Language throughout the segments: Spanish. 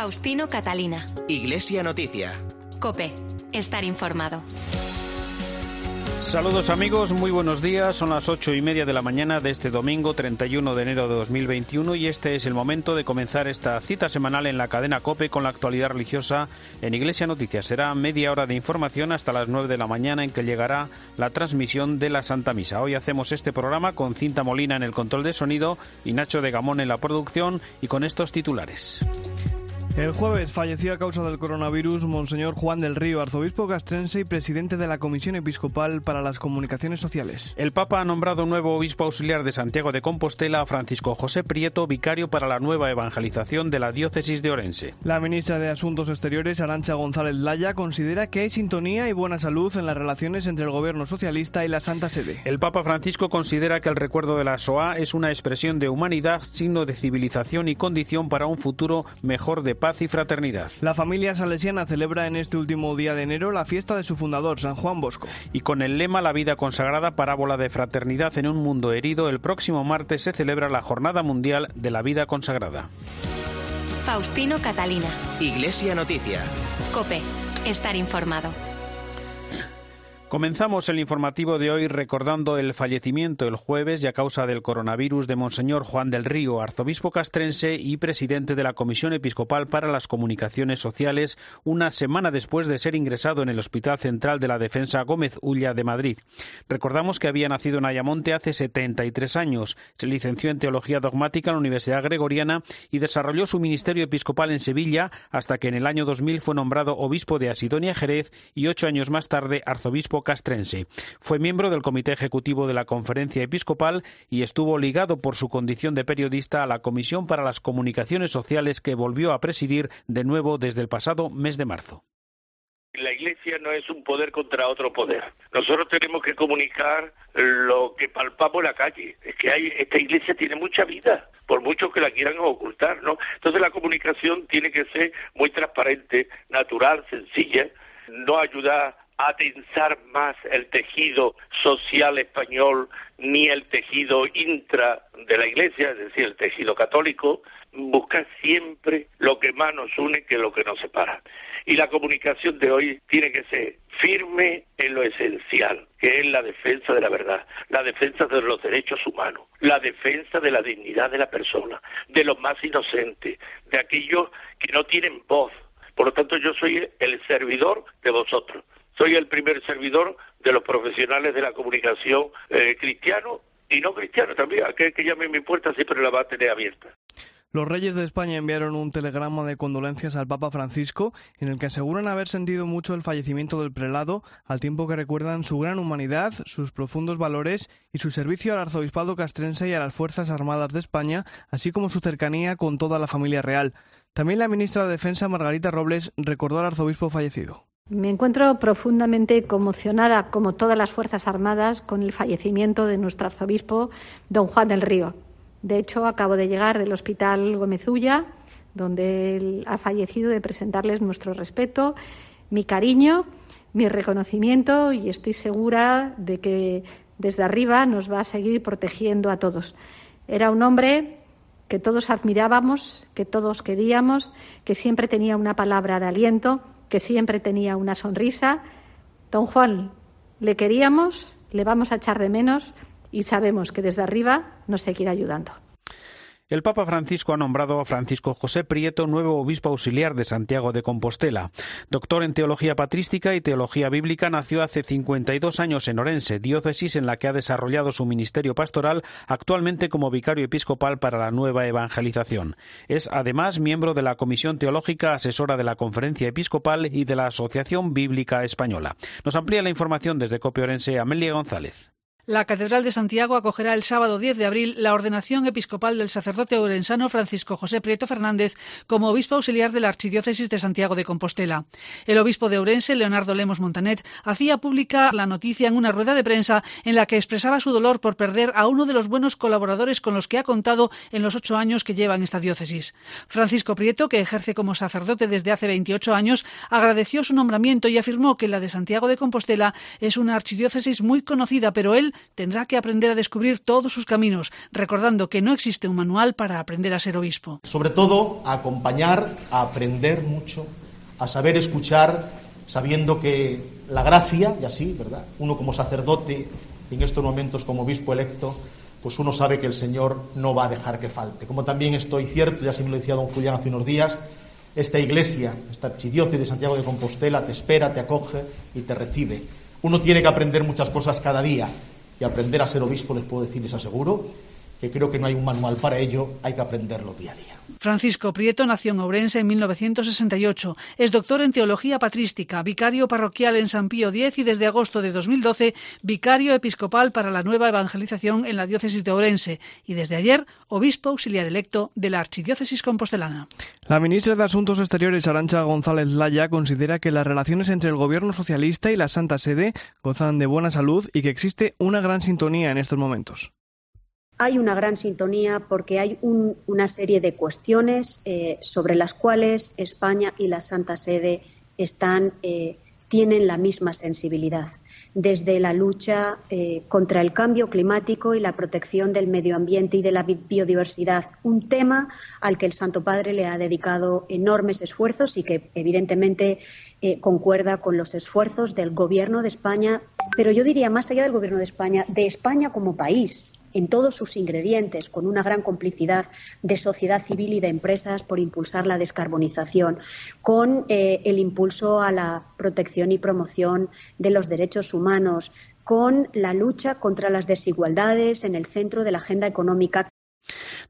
Faustino Catalina. Iglesia Noticia. Cope. Estar informado. Saludos amigos, muy buenos días. Son las ocho y media de la mañana de este domingo 31 de enero de 2021 y este es el momento de comenzar esta cita semanal en la cadena COPE con la actualidad religiosa en Iglesia Noticias. Será media hora de información hasta las nueve de la mañana en que llegará la transmisión de la Santa Misa. Hoy hacemos este programa con Cinta Molina en el control de sonido y Nacho de Gamón en la producción y con estos titulares. El jueves falleció a causa del coronavirus Monseñor Juan del Río, arzobispo castrense y presidente de la Comisión Episcopal para las Comunicaciones Sociales. El Papa ha nombrado nuevo obispo auxiliar de Santiago de Compostela a Francisco José Prieto, vicario para la nueva evangelización de la diócesis de Orense. La ministra de Asuntos Exteriores, Arancha González Laya, considera que hay sintonía y buena salud en las relaciones entre el gobierno socialista y la Santa Sede. El Papa Francisco considera que el recuerdo de la SOA es una expresión de humanidad, signo de civilización y condición para un futuro mejor de paz y fraternidad. La familia salesiana celebra en este último día de enero la fiesta de su fundador, San Juan Bosco. Y con el lema La vida consagrada, parábola de fraternidad en un mundo herido, el próximo martes se celebra la Jornada Mundial de la Vida Consagrada. Faustino Catalina. Iglesia Noticia. Cope. Estar informado. Comenzamos el informativo de hoy recordando el fallecimiento el jueves y a causa del coronavirus de Monseñor Juan del Río, arzobispo castrense y presidente de la Comisión Episcopal para las Comunicaciones Sociales, una semana después de ser ingresado en el Hospital Central de la Defensa Gómez Ulla de Madrid. Recordamos que había nacido en Ayamonte hace 73 años, se licenció en Teología Dogmática en la Universidad Gregoriana y desarrolló su ministerio episcopal en Sevilla hasta que en el año 2000 fue nombrado obispo de Asidonia Jerez y ocho años más tarde arzobispo castrense. Fue miembro del Comité Ejecutivo de la Conferencia Episcopal y estuvo ligado por su condición de periodista a la Comisión para las Comunicaciones Sociales que volvió a presidir de nuevo desde el pasado mes de marzo. La Iglesia no es un poder contra otro poder. Nosotros tenemos que comunicar lo que palpamos en la calle. Es que hay, esta Iglesia tiene mucha vida, por mucho que la quieran ocultar, ¿no? Entonces la comunicación tiene que ser muy transparente, natural, sencilla, no ayudar a tensar más el tejido social español ni el tejido intra de la Iglesia, es decir, el tejido católico, busca siempre lo que más nos une que lo que nos separa. Y la comunicación de hoy tiene que ser firme en lo esencial, que es la defensa de la verdad, la defensa de los derechos humanos, la defensa de la dignidad de la persona, de los más inocentes, de aquellos que no tienen voz. Por lo tanto, yo soy el servidor de vosotros soy el primer servidor de los profesionales de la comunicación eh, cristiano y no cristiano también. Aquel que llame mi puerta siempre la va a tener abierta. Los reyes de España enviaron un telegrama de condolencias al Papa Francisco en el que aseguran haber sentido mucho el fallecimiento del prelado, al tiempo que recuerdan su gran humanidad, sus profundos valores y su servicio al arzobispado castrense y a las Fuerzas Armadas de España, así como su cercanía con toda la familia real. También la ministra de Defensa, Margarita Robles, recordó al arzobispo fallecido. Me encuentro profundamente conmocionada, como todas las Fuerzas Armadas, con el fallecimiento de nuestro arzobispo, don Juan del Río. De hecho, acabo de llegar del Hospital Gómezulla, donde él ha fallecido, de presentarles nuestro respeto, mi cariño, mi reconocimiento y estoy segura de que desde arriba nos va a seguir protegiendo a todos. Era un hombre que todos admirábamos, que todos queríamos, que siempre tenía una palabra de aliento que siempre tenía una sonrisa. Don Juan, le queríamos, le vamos a echar de menos y sabemos que desde arriba nos seguirá ayudando. El Papa Francisco ha nombrado a Francisco José Prieto nuevo obispo auxiliar de Santiago de Compostela. Doctor en teología patrística y teología bíblica, nació hace 52 años en Orense, diócesis en la que ha desarrollado su ministerio pastoral, actualmente como vicario episcopal para la nueva evangelización. Es además miembro de la Comisión Teológica Asesora de la Conferencia Episcopal y de la Asociación Bíblica Española. Nos amplía la información desde Copia Orense Amelia González. La Catedral de Santiago acogerá el sábado 10 de abril la ordenación episcopal del sacerdote orensano Francisco José Prieto Fernández como obispo auxiliar de la Archidiócesis de Santiago de Compostela. El obispo de Ourense, Leonardo Lemos Montanet, hacía pública la noticia en una rueda de prensa en la que expresaba su dolor por perder a uno de los buenos colaboradores con los que ha contado en los ocho años que lleva en esta diócesis. Francisco Prieto, que ejerce como sacerdote desde hace 28 años, agradeció su nombramiento y afirmó que la de Santiago de Compostela es una archidiócesis muy conocida, pero él tendrá que aprender a descubrir todos sus caminos, recordando que no existe un manual para aprender a ser obispo. Sobre todo, acompañar, aprender mucho, a saber escuchar, sabiendo que la gracia, y así, ¿verdad? Uno como sacerdote, en estos momentos como obispo electo, pues uno sabe que el Señor no va a dejar que falte. Como también estoy cierto, ya se me lo decía don Julián hace unos días, esta iglesia, esta archidiócesis de Santiago de Compostela, te espera, te acoge y te recibe. Uno tiene que aprender muchas cosas cada día y aprender a ser obispo, les puedo decir, les aseguro, que creo que no hay un manual para ello, hay que aprenderlo día a día. Francisco Prieto nació en Ourense en 1968. Es doctor en teología patrística, vicario parroquial en San Pío X y desde agosto de 2012 vicario episcopal para la nueva evangelización en la diócesis de Ourense y desde ayer obispo auxiliar electo de la archidiócesis compostelana. La ministra de Asuntos Exteriores Arancha González Laya considera que las relaciones entre el gobierno socialista y la Santa Sede gozan de buena salud y que existe una gran sintonía en estos momentos hay una gran sintonía porque hay una serie de cuestiones eh, sobre las cuales España y la Santa Sede eh, tienen la misma sensibilidad, desde la lucha eh, contra el cambio climático y la protección del medio ambiente y de la biodiversidad, un tema al que el Santo Padre le ha dedicado enormes esfuerzos y que evidentemente concuerda con los esfuerzos del Gobierno de España, pero yo diría más allá del Gobierno de España, de España como país en todos sus ingredientes, con una gran complicidad de sociedad civil y de empresas por impulsar la descarbonización, con eh, el impulso a la protección y promoción de los derechos humanos, con la lucha contra las desigualdades en el centro de la agenda económica.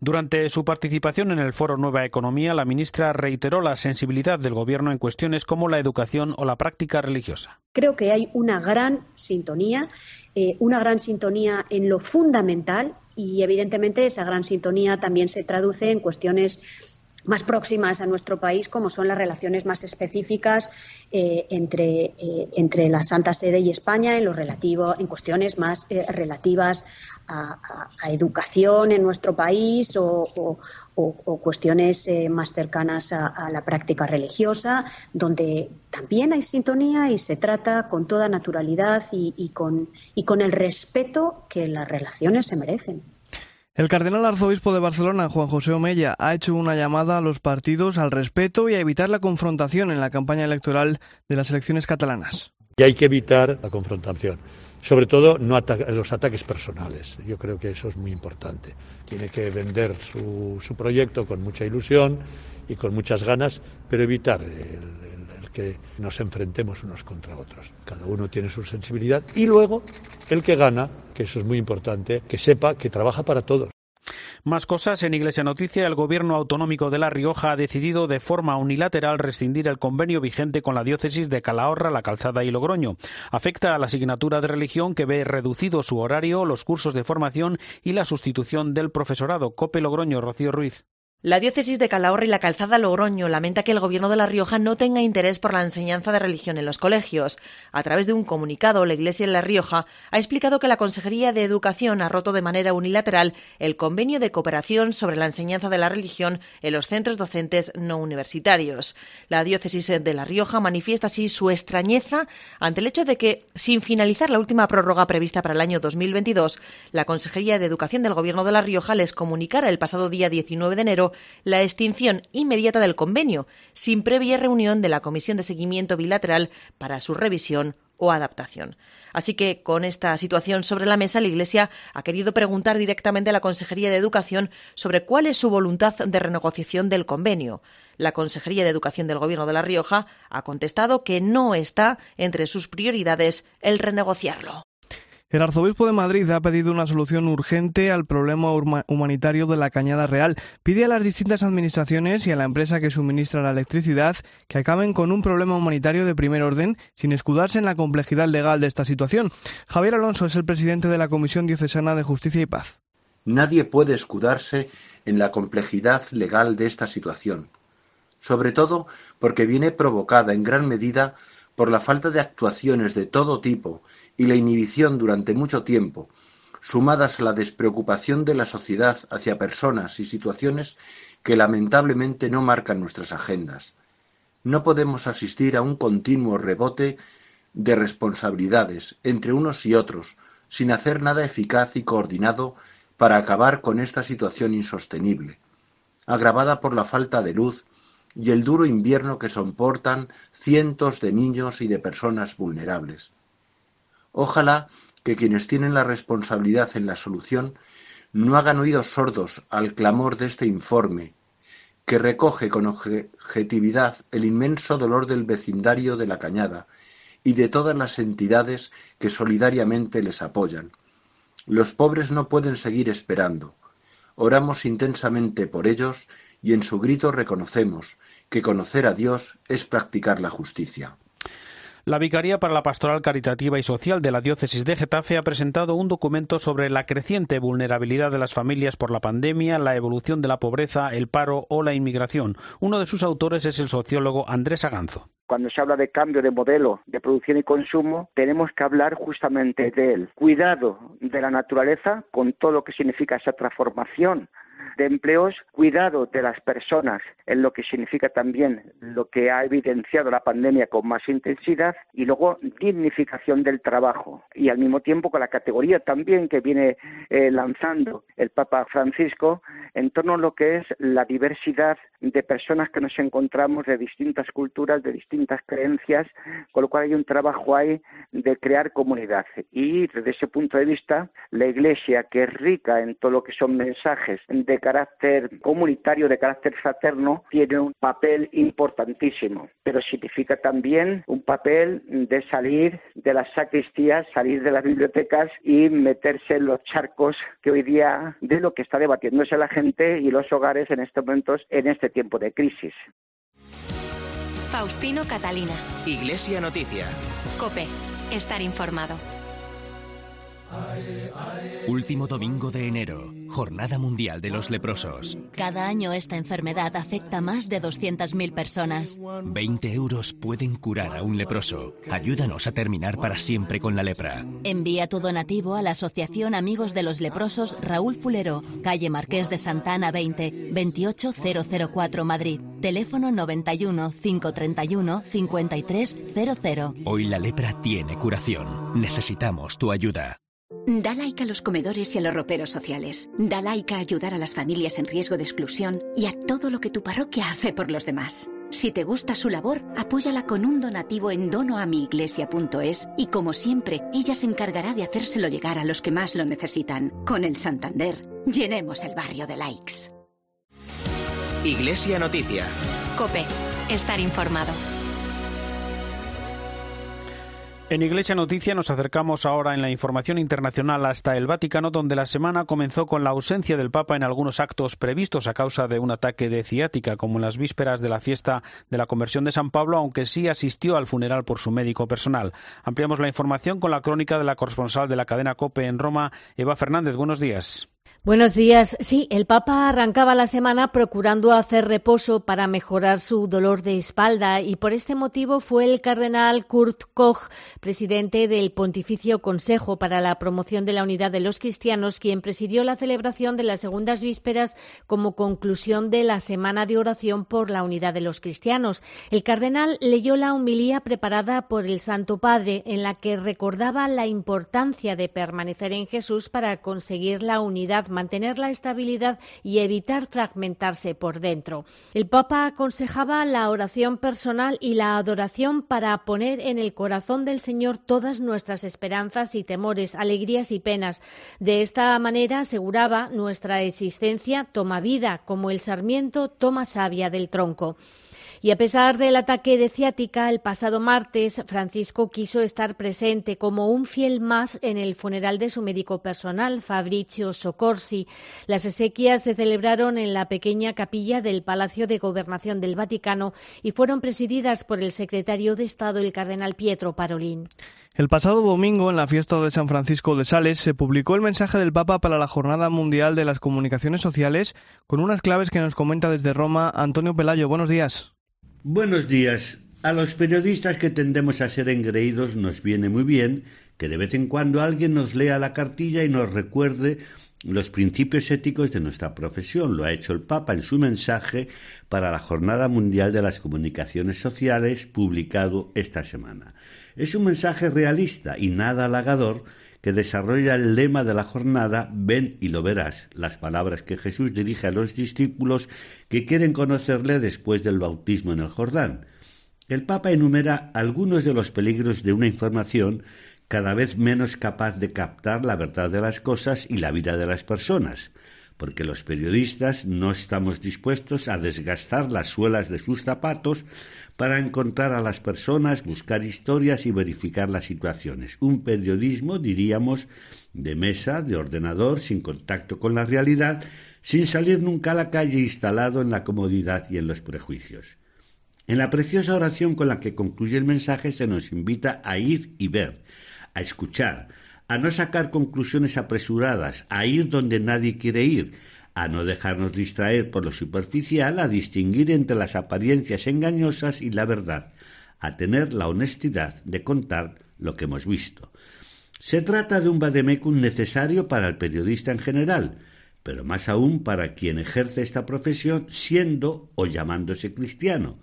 Durante su participación en el foro Nueva Economía, la ministra reiteró la sensibilidad del Gobierno en cuestiones como la educación o la práctica religiosa. Creo que hay una gran sintonía, eh, una gran sintonía en lo fundamental y, evidentemente, esa gran sintonía también se traduce en cuestiones más próximas a nuestro país, como son las relaciones más específicas eh, entre, eh, entre, la Santa Sede y España en lo relativo, en cuestiones más eh, relativas a, educación en nuestro país o, cuestiones más cercanas a, la práctica religiosa, donde también hay sintonía y se trata con toda naturalidad y, con, y con el respeto que las relaciones se merecen. El cardenal arzobispo de Barcelona, Juan José Omella, ha hecho una llamada a los partidos al respeto y a evitar la confrontación en la campaña electoral de las elecciones catalanas. Y hay que evitar la confrontación. Sobre todo, no los ataques personales. Yo creo que eso es muy importante. Tiene que vender su, proyecto con mucha ilusión y con muchas ganas, pero evitar el que nos enfrentemos unos contra otros. Cada uno tiene su sensibilidad y luego el que gana, que eso es muy importante, que sepa que trabaja para todos. Más cosas en Iglesia Noticia. El Gobierno Autonómico de La Rioja ha decidido de forma unilateral rescindir el convenio vigente con la diócesis de Calahorra, La Calzada y Logroño. Afecta a la asignatura de religión que ve reducido su horario, los cursos de formación y la sustitución del profesorado. Cope Logroño, Rocío Ruiz. La diócesis de Calahorra y la calzada Logroño lamenta que el gobierno de La Rioja no tenga interés por la enseñanza de religión en los colegios. A través de un comunicado, la Iglesia de La Rioja ha explicado que la Consejería de Educación ha roto de manera unilateral el convenio de cooperación sobre la enseñanza de la religión en los centros docentes no universitarios. La diócesis de La Rioja manifiesta así su extrañeza ante el hecho de que, sin finalizar la última prórroga prevista para el año 2022, la Consejería de Educación del Gobierno de La Rioja les comunicara el pasado día 19 de enero la extinción inmediata del convenio, sin previa reunión de la Comisión de Seguimiento Bilateral para su revisión o adaptación. Así que, con esta situación sobre la mesa, la Iglesia ha querido preguntar directamente a la Consejería de Educación sobre cuál es su voluntad de renegociación del convenio. La Consejería de Educación del Gobierno de La Rioja ha contestado que no está entre sus prioridades el renegociarlo. El arzobispo de Madrid ha pedido una solución urgente al problema humanitario de la Cañada Real. Pide a las distintas administraciones y a la empresa que suministra la electricidad que acaben con un problema humanitario de primer orden sin escudarse en la complejidad legal de esta situación. Javier Alonso es el presidente de la Comisión Diocesana de Justicia y Paz. Nadie puede escudarse en la complejidad legal de esta situación, sobre todo porque viene provocada en gran medida por la falta de actuaciones de todo tipo y la inhibición durante mucho tiempo, sumadas a la despreocupación de la sociedad hacia personas y situaciones que lamentablemente no marcan nuestras agendas. No podemos asistir a un continuo rebote de responsabilidades entre unos y otros, sin hacer nada eficaz y coordinado para acabar con esta situación insostenible, agravada por la falta de luz y el duro invierno que soportan cientos de niños y de personas vulnerables. Ojalá que quienes tienen la responsabilidad en la solución no hagan oídos sordos al clamor de este informe, que recoge con objetividad el inmenso dolor del vecindario de la Cañada y de todas las entidades que solidariamente les apoyan. Los pobres no pueden seguir esperando. Oramos intensamente por ellos y en su grito reconocemos que conocer a Dios es practicar la justicia. La Vicaría para la Pastoral Caritativa y Social de la Diócesis de Getafe ha presentado un documento sobre la creciente vulnerabilidad de las familias por la pandemia, la evolución de la pobreza, el paro o la inmigración. Uno de sus autores es el sociólogo Andrés Aganzo. Cuando se habla de cambio de modelo de producción y consumo, tenemos que hablar justamente del cuidado de la naturaleza con todo lo que significa esa transformación de empleos, cuidado de las personas, en lo que significa también lo que ha evidenciado la pandemia con más intensidad, y luego dignificación del trabajo. Y al mismo tiempo con la categoría también que viene eh, lanzando el Papa Francisco en torno a lo que es la diversidad de personas que nos encontramos de distintas culturas, de distintas creencias, con lo cual hay un trabajo ahí de crear comunidad. Y desde ese punto de vista, la Iglesia, que es rica en todo lo que son mensajes de carácter comunitario, de carácter fraterno, tiene un papel importantísimo, pero significa también un papel de salir de las sacristías, salir de las bibliotecas y meterse en los charcos que hoy día de lo que está debatiéndose la gente y los hogares en estos momentos en este tiempo de crisis. Faustino Catalina. Iglesia Noticia. Cope. Estar informado. Último domingo de enero, Jornada Mundial de los Leprosos. Cada año esta enfermedad afecta a más de 200.000 personas. 20 euros pueden curar a un leproso. Ayúdanos a terminar para siempre con la lepra. Envía tu donativo a la Asociación Amigos de los Leprosos Raúl Fulero, calle Marqués de Santana 20, 28004 Madrid. Teléfono 91 531 5300. Hoy la lepra tiene curación. Necesitamos tu ayuda. Da like a los comedores y a los roperos sociales. Da like a ayudar a las familias en riesgo de exclusión y a todo lo que tu parroquia hace por los demás. Si te gusta su labor, apóyala con un donativo en donoamiiglesia.es y como siempre, ella se encargará de hacérselo llegar a los que más lo necesitan. Con el Santander, llenemos el barrio de likes. Iglesia Noticia. Cope. Estar informado. En Iglesia Noticia nos acercamos ahora en la información internacional hasta el Vaticano, donde la semana comenzó con la ausencia del Papa en algunos actos previstos a causa de un ataque de ciática, como en las vísperas de la fiesta de la conversión de San Pablo, aunque sí asistió al funeral por su médico personal. Ampliamos la información con la crónica de la corresponsal de la cadena COPE en Roma, Eva Fernández. Buenos días. Buenos días. Sí, el Papa arrancaba la semana procurando hacer reposo para mejorar su dolor de espalda y por este motivo fue el cardenal Kurt Koch, presidente del Pontificio Consejo para la Promoción de la Unidad de los Cristianos, quien presidió la celebración de las segundas vísperas como conclusión de la semana de oración por la unidad de los cristianos. El cardenal leyó la humilía preparada por el Santo Padre en la que recordaba la importancia de permanecer en Jesús para conseguir la unidad mantener la estabilidad y evitar fragmentarse por dentro. El Papa aconsejaba la oración personal y la adoración para poner en el corazón del Señor todas nuestras esperanzas y temores, alegrías y penas. De esta manera, aseguraba, nuestra existencia toma vida, como el sarmiento toma savia del tronco. Y a pesar del ataque de ciática, el pasado martes Francisco quiso estar presente como un fiel más en el funeral de su médico personal, Fabrizio Soccorsi. Las exequias se celebraron en la pequeña capilla del Palacio de Gobernación del Vaticano y fueron presididas por el secretario de Estado, el cardenal Pietro Parolin. El pasado domingo, en la fiesta de San Francisco de Sales, se publicó el mensaje del Papa para la Jornada Mundial de las Comunicaciones Sociales con unas claves que nos comenta desde Roma Antonio Pelayo. Buenos días. Buenos días. A los periodistas que tendemos a ser engreídos nos viene muy bien que de vez en cuando alguien nos lea la cartilla y nos recuerde los principios éticos de nuestra profesión. Lo ha hecho el Papa en su mensaje para la Jornada Mundial de las Comunicaciones Sociales publicado esta semana. Es un mensaje realista y nada halagador que desarrolla el lema de la jornada Ven y lo verás, las palabras que Jesús dirige a los discípulos que quieren conocerle después del bautismo en el Jordán. El Papa enumera algunos de los peligros de una información cada vez menos capaz de captar la verdad de las cosas y la vida de las personas, porque los periodistas no estamos dispuestos a desgastar las suelas de sus zapatos para encontrar a las personas, buscar historias y verificar las situaciones. Un periodismo, diríamos, de mesa, de ordenador, sin contacto con la realidad, sin salir nunca a la calle instalado en la comodidad y en los prejuicios. En la preciosa oración con la que concluye el mensaje se nos invita a ir y ver, a escuchar, a no sacar conclusiones apresuradas, a ir donde nadie quiere ir, a no dejarnos distraer por lo superficial, a distinguir entre las apariencias engañosas y la verdad, a tener la honestidad de contar lo que hemos visto. Se trata de un vademecum necesario para el periodista en general, pero más aún para quien ejerce esta profesión siendo o llamándose cristiano,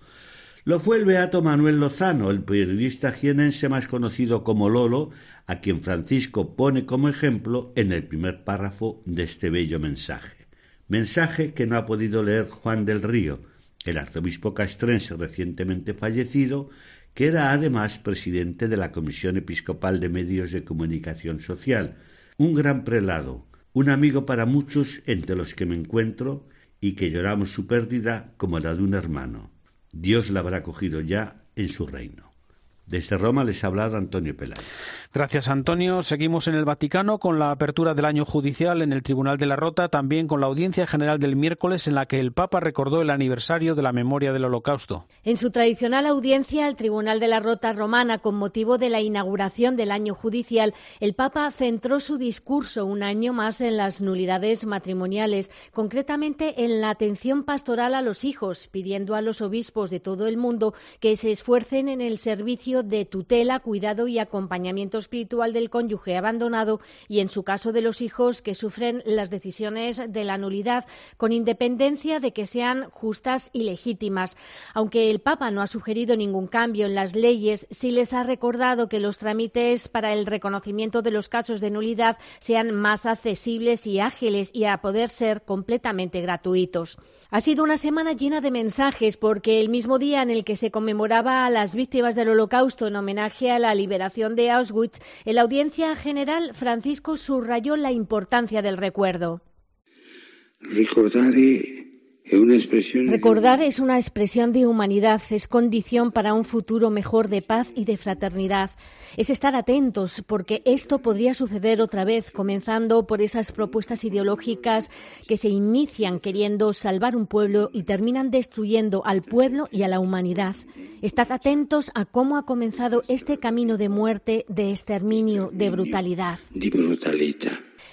lo fue el beato Manuel Lozano, el periodista jienense más conocido como Lolo, a quien Francisco pone como ejemplo en el primer párrafo de este bello mensaje. Mensaje que no ha podido leer Juan del Río, el arzobispo castrense recientemente fallecido, que era además presidente de la Comisión Episcopal de Medios de Comunicación Social, un gran prelado, un amigo para muchos entre los que me encuentro y que lloramos su pérdida como la de un hermano. Dios la habrá cogido ya en su reino. Desde Roma les ha hablado Antonio Pelayo. Gracias, Antonio. Seguimos en el Vaticano con la apertura del año judicial en el Tribunal de la Rota, también con la audiencia general del miércoles en la que el Papa recordó el aniversario de la memoria del Holocausto. En su tradicional audiencia al Tribunal de la Rota romana con motivo de la inauguración del año judicial, el Papa centró su discurso un año más en las nulidades matrimoniales, concretamente en la atención pastoral a los hijos, pidiendo a los obispos de todo el mundo que se esfuercen en el servicio de tutela, cuidado y acompañamiento espiritual del cónyuge abandonado y, en su caso de los hijos, que sufren las decisiones de la nulidad, con independencia de que sean justas y legítimas. Aunque el Papa no ha sugerido ningún cambio en las leyes, sí les ha recordado que los trámites para el reconocimiento de los casos de nulidad sean más accesibles y ágiles y a poder ser completamente gratuitos. Ha sido una semana llena de mensajes porque el mismo día en el que se conmemoraba a las víctimas del Holocausto en homenaje a la liberación de Auschwitz, en la audiencia general Francisco subrayó la importancia del recuerdo. Recordar es una expresión de humanidad, es condición para un futuro mejor de paz y de fraternidad. Es estar atentos porque esto podría suceder otra vez, comenzando por esas propuestas ideológicas que se inician queriendo salvar un pueblo y terminan destruyendo al pueblo y a la humanidad. Estad atentos a cómo ha comenzado este camino de muerte, de exterminio, de brutalidad.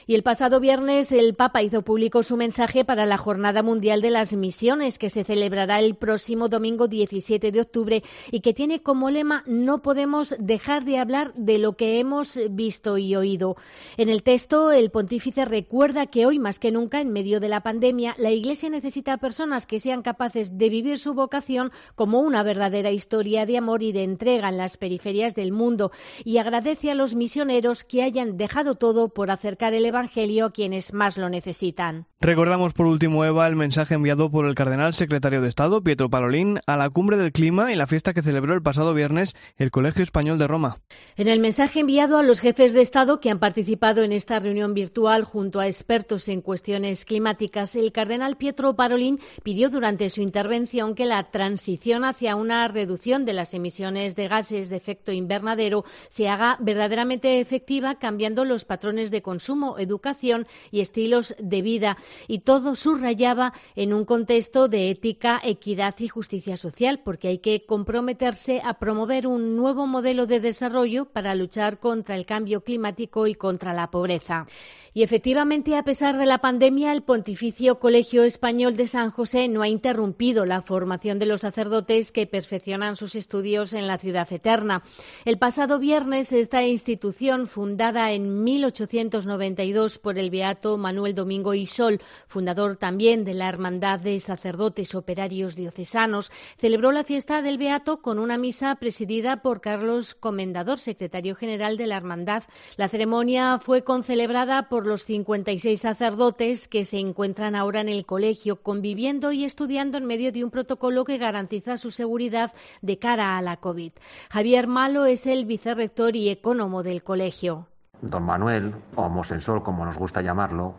Y el pasado viernes el Papa hizo público su mensaje para la Jornada Mundial de las Misiones, que se celebrará el próximo domingo 17 de octubre y que tiene como lema No podemos dejar de hablar de lo que hemos visto y oído. En el texto, el pontífice recuerda que hoy más que nunca, en medio de la pandemia, la Iglesia necesita personas que sean capaces de vivir su vocación como una verdadera historia de amor y de entrega en las periferias del mundo y agradece a los misioneros que hayan dejado todo por acercar el Evangelio a quienes más lo necesitan. Recordamos por último, Eva, el mensaje enviado por el cardenal secretario de Estado, Pietro Parolín, a la cumbre del clima y la fiesta que celebró el pasado viernes el Colegio Español de Roma. En el mensaje enviado a los jefes de Estado que han participado en esta reunión virtual junto a expertos en cuestiones climáticas, el cardenal Pietro Parolín pidió durante su intervención que la transición hacia una reducción de las emisiones de gases de efecto invernadero se haga verdaderamente efectiva cambiando los patrones de consumo educación y estilos de vida. Y todo subrayaba en un contexto de ética, equidad y justicia social, porque hay que comprometerse a promover un nuevo modelo de desarrollo para luchar contra el cambio climático y contra la pobreza. Y efectivamente, a pesar de la pandemia, el Pontificio Colegio Español de San José no ha interrumpido la formación de los sacerdotes que perfeccionan sus estudios en la ciudad eterna. El pasado viernes, esta institución, fundada en 1892, presididos por el beato Manuel Domingo Isol, fundador también de la Hermandad de Sacerdotes Operarios Diocesanos, celebró la fiesta del beato con una misa presidida por Carlos Comendador, secretario general de la Hermandad. La ceremonia fue concelebrada por los 56 sacerdotes que se encuentran ahora en el colegio, conviviendo y estudiando en medio de un protocolo que garantiza su seguridad de cara a la COVID. Javier Malo es el vicerrector y ecónomo del colegio. Don Manuel, o Mosensol como nos gusta llamarlo,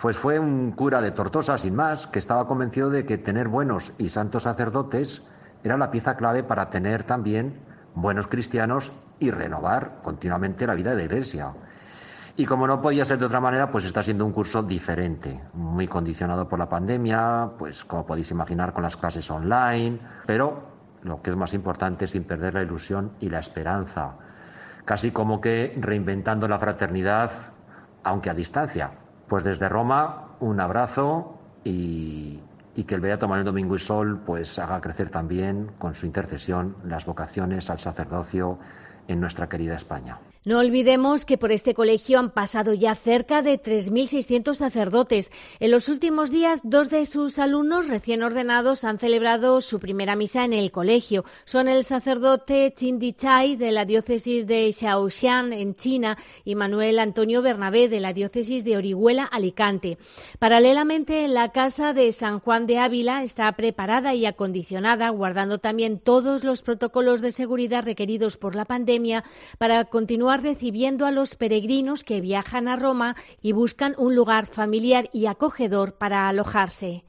pues fue un cura de Tortosa sin más, que estaba convencido de que tener buenos y santos sacerdotes era la pieza clave para tener también buenos cristianos y renovar continuamente la vida de la Iglesia. Y como no podía ser de otra manera, pues está siendo un curso diferente, muy condicionado por la pandemia, pues como podéis imaginar con las clases online, pero lo que es más importante, sin perder la ilusión y la esperanza, casi como que reinventando la fraternidad, aunque a distancia. Pues desde Roma, un abrazo y, y que el Beato Manuel Domingo y Sol pues haga crecer también con su intercesión las vocaciones al sacerdocio en nuestra querida España. No olvidemos que por este colegio han pasado ya cerca de 3.600 sacerdotes. En los últimos días, dos de sus alumnos recién ordenados han celebrado su primera misa en el colegio. Son el sacerdote Di Chai de la diócesis de Shaoxian en China y Manuel Antonio Bernabé de la diócesis de Orihuela, Alicante. Paralelamente, la casa de San Juan de Ávila está preparada y acondicionada, guardando también todos los protocolos de seguridad requeridos por la pandemia para continuar recibiendo a los peregrinos que viajan a Roma y buscan un lugar familiar y acogedor para alojarse.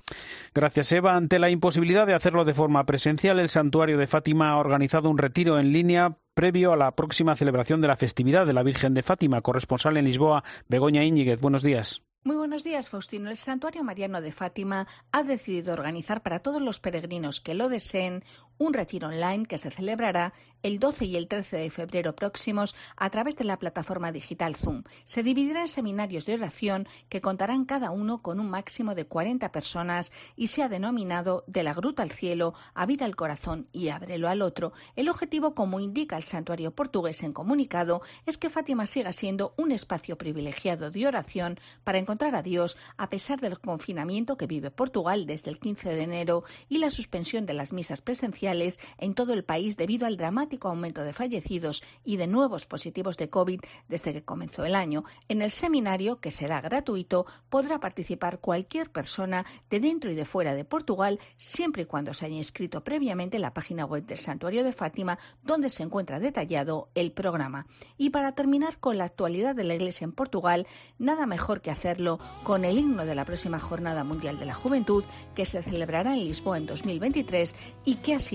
Gracias, Eva. Ante la imposibilidad de hacerlo de forma presencial, el Santuario de Fátima ha organizado un retiro en línea previo a la próxima celebración de la festividad de la Virgen de Fátima. Corresponsal en Lisboa, Begoña Íñiguez. Buenos días. Muy buenos días, Faustino. El Santuario Mariano de Fátima ha decidido organizar para todos los peregrinos que lo deseen un retiro online que se celebrará el 12 y el 13 de febrero próximos a través de la plataforma digital Zoom. Se dividirá en seminarios de oración que contarán cada uno con un máximo de 40 personas y se ha denominado De la Gruta al Cielo, Habita el Corazón y Ábrelo al Otro. El objetivo, como indica el santuario portugués en comunicado, es que Fátima siga siendo un espacio privilegiado de oración para encontrar a Dios a pesar del confinamiento que vive Portugal desde el 15 de enero y la suspensión de las misas presenciales en todo el país debido al dramático aumento de fallecidos y de nuevos positivos de COVID desde que comenzó el año. En el seminario, que será gratuito, podrá participar cualquier persona de dentro y de fuera de Portugal, siempre y cuando se haya inscrito previamente en la página web del Santuario de Fátima, donde se encuentra detallado el programa. Y para terminar con la actualidad de la Iglesia en Portugal, nada mejor que hacerlo con el himno de la próxima Jornada Mundial de la Juventud, que se celebrará en Lisboa en 2023 y que ha sido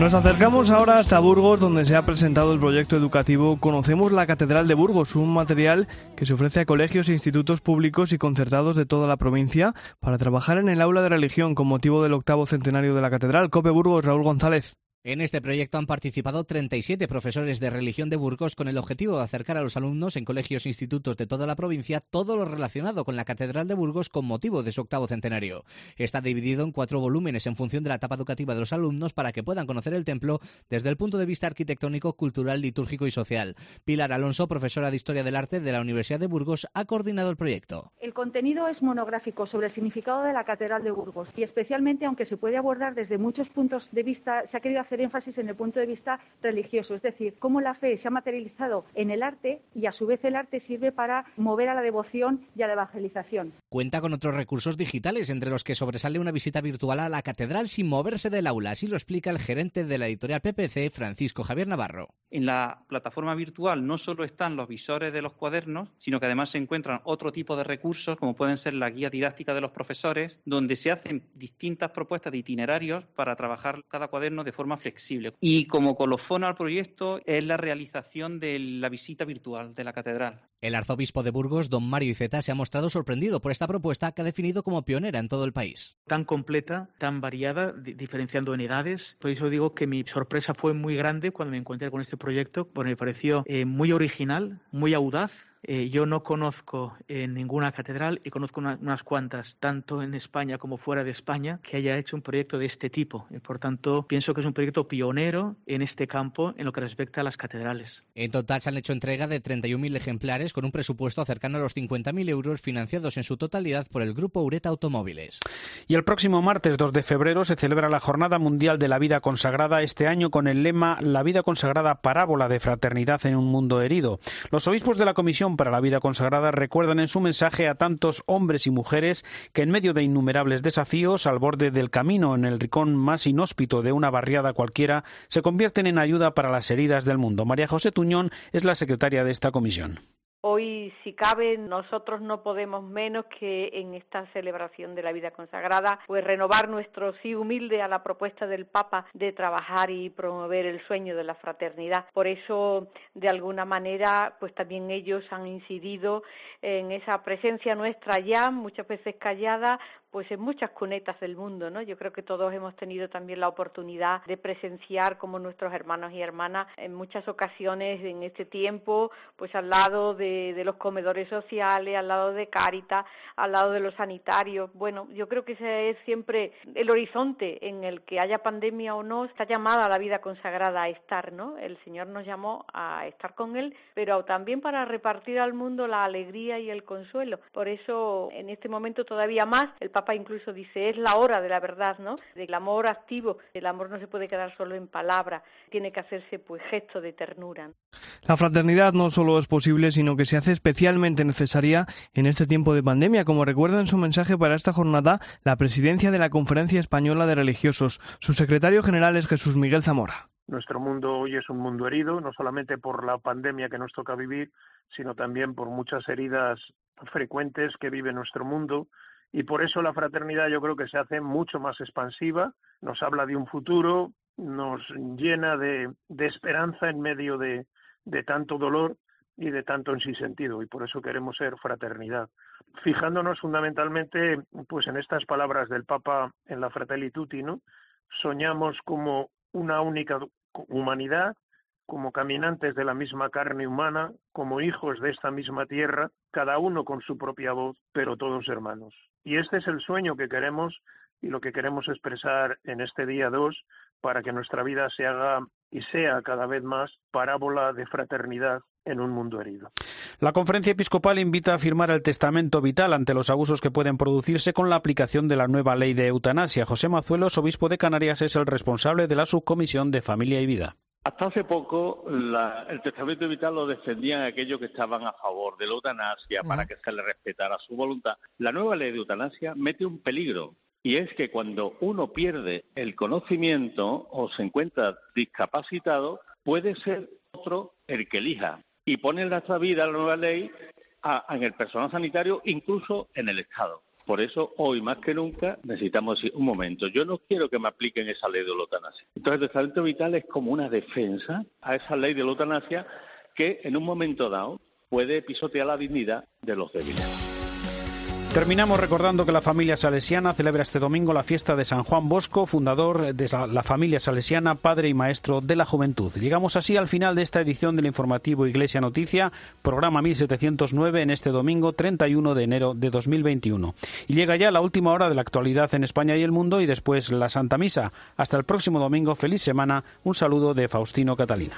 Nos acercamos ahora hasta Burgos, donde se ha presentado el proyecto educativo Conocemos la Catedral de Burgos, un material que se ofrece a colegios e institutos públicos y concertados de toda la provincia para trabajar en el aula de religión con motivo del octavo centenario de la Catedral. Cope Burgos, Raúl González. En este proyecto han participado 37 profesores de religión de Burgos con el objetivo de acercar a los alumnos en colegios e institutos de toda la provincia todo lo relacionado con la Catedral de Burgos con motivo de su octavo centenario. Está dividido en cuatro volúmenes en función de la etapa educativa de los alumnos para que puedan conocer el templo desde el punto de vista arquitectónico, cultural, litúrgico y social. Pilar Alonso, profesora de Historia del Arte de la Universidad de Burgos, ha coordinado el proyecto. El contenido es monográfico sobre el significado de la Catedral de Burgos y especialmente, aunque se puede abordar desde muchos puntos de vista, se ha querido hacer énfasis en el punto de vista religioso, es decir, cómo la fe se ha materializado en el arte y a su vez el arte sirve para mover a la devoción y a la evangelización. Cuenta con otros recursos digitales, entre los que sobresale una visita virtual a la catedral sin moverse del aula, así lo explica el gerente de la editorial PPC, Francisco Javier Navarro. En la plataforma virtual no solo están los visores de los cuadernos, sino que además se encuentran otro tipo de recursos, como pueden ser la guía didáctica de los profesores, donde se hacen distintas propuestas de itinerarios para trabajar cada cuaderno de forma flexible. Y como colofón al proyecto es la realización de la visita virtual de la catedral. El arzobispo de Burgos, don Mario Iceta, se ha mostrado sorprendido por esta propuesta que ha definido como pionera en todo el país. Tan completa, tan variada, diferenciando en edades. Por eso digo que mi sorpresa fue muy grande cuando me encontré con este proyecto, porque me pareció eh, muy original, muy audaz eh, yo no conozco en ninguna catedral y conozco unas cuantas, tanto en España como fuera de España, que haya hecho un proyecto de este tipo. Y por tanto, pienso que es un proyecto pionero en este campo en lo que respecta a las catedrales. En total se han hecho entrega de 31.000 ejemplares con un presupuesto cercano a los 50.000 euros financiados en su totalidad por el grupo Ureta Automóviles. Y el próximo martes 2 de febrero se celebra la Jornada Mundial de la Vida Consagrada, este año con el lema La vida consagrada parábola de fraternidad en un mundo herido. Los obispos de la Comisión para la Vida Consagrada recuerdan en su mensaje a tantos hombres y mujeres que en medio de innumerables desafíos, al borde del camino, en el rincón más inhóspito de una barriada cualquiera, se convierten en ayuda para las heridas del mundo. María José Tuñón es la secretaria de esta comisión. Hoy, si cabe, nosotros no podemos menos que en esta celebración de la vida consagrada, pues renovar nuestro sí humilde a la propuesta del Papa de trabajar y promover el sueño de la fraternidad. Por eso, de alguna manera, pues también ellos han incidido en esa presencia nuestra ya, muchas veces callada, pues en muchas cunetas del mundo, ¿no? Yo creo que todos hemos tenido también la oportunidad de presenciar como nuestros hermanos y hermanas en muchas ocasiones en este tiempo, pues al lado de, de los comedores sociales, al lado de Cáritas, al lado de los sanitarios. Bueno, yo creo que ese es siempre el horizonte en el que haya pandemia o no, está llamada a la vida consagrada a estar, ¿no? El Señor nos llamó a estar con Él, pero también para repartir al mundo la alegría y el consuelo. Por eso, en este momento todavía más, el Papa incluso dice, es la hora de la verdad, ¿no? Del amor activo. El amor no se puede quedar solo en palabra, tiene que hacerse pues gesto de ternura. La fraternidad no solo es posible, sino que se hace especialmente necesaria en este tiempo de pandemia, como recuerda en su mensaje para esta jornada la presidencia de la Conferencia Española de Religiosos. Su secretario general es Jesús Miguel Zamora. Nuestro mundo hoy es un mundo herido, no solamente por la pandemia que nos toca vivir, sino también por muchas heridas frecuentes que vive nuestro mundo y por eso la fraternidad yo creo que se hace mucho más expansiva, nos habla de un futuro, nos llena de, esperanza en medio de, tanto dolor y de tanto en sí sentido y por eso queremos ser fraternidad. Fijándonos fundamentalmente pues en estas palabras del Papa en la Fratelli Tutti. Soñamos como una única humanidad, como caminantes de la misma carne humana, como hijos de esta misma tierra, cada uno con su propia voz, pero todos hermanos. Y este es el sueño que queremos y lo que queremos expresar en este día 2 para que nuestra vida se haga y sea cada vez más parábola de fraternidad en un mundo herido. La conferencia episcopal invita a firmar el testamento vital ante los abusos que pueden producirse con la aplicación de la nueva ley de eutanasia. José Mazuelos, obispo de Canarias, es el responsable de la subcomisión de familia y vida. Hasta hace poco la, el testamento vital lo defendían aquellos que estaban a favor de la eutanasia para que se le respetara su voluntad. La nueva ley de eutanasia mete un peligro y es que cuando uno pierde el conocimiento o se encuentra discapacitado, puede ser otro el que elija y pone en nuestra vida la nueva ley a, en el personal sanitario, incluso en el Estado. Por eso, hoy más que nunca, necesitamos decir, un momento, yo no quiero que me apliquen esa ley de la eutanasia. Entonces, el testamento vital es como una defensa a esa ley de la eutanasia que en un momento dado puede pisotear la dignidad de los débiles. Terminamos recordando que la familia salesiana celebra este domingo la fiesta de San Juan Bosco, fundador de la familia salesiana, padre y maestro de la juventud. Llegamos así al final de esta edición del informativo Iglesia Noticia, programa 1709 en este domingo 31 de enero de 2021. Y llega ya la última hora de la actualidad en España y el mundo y después la Santa Misa. Hasta el próximo domingo, feliz semana, un saludo de Faustino Catalina.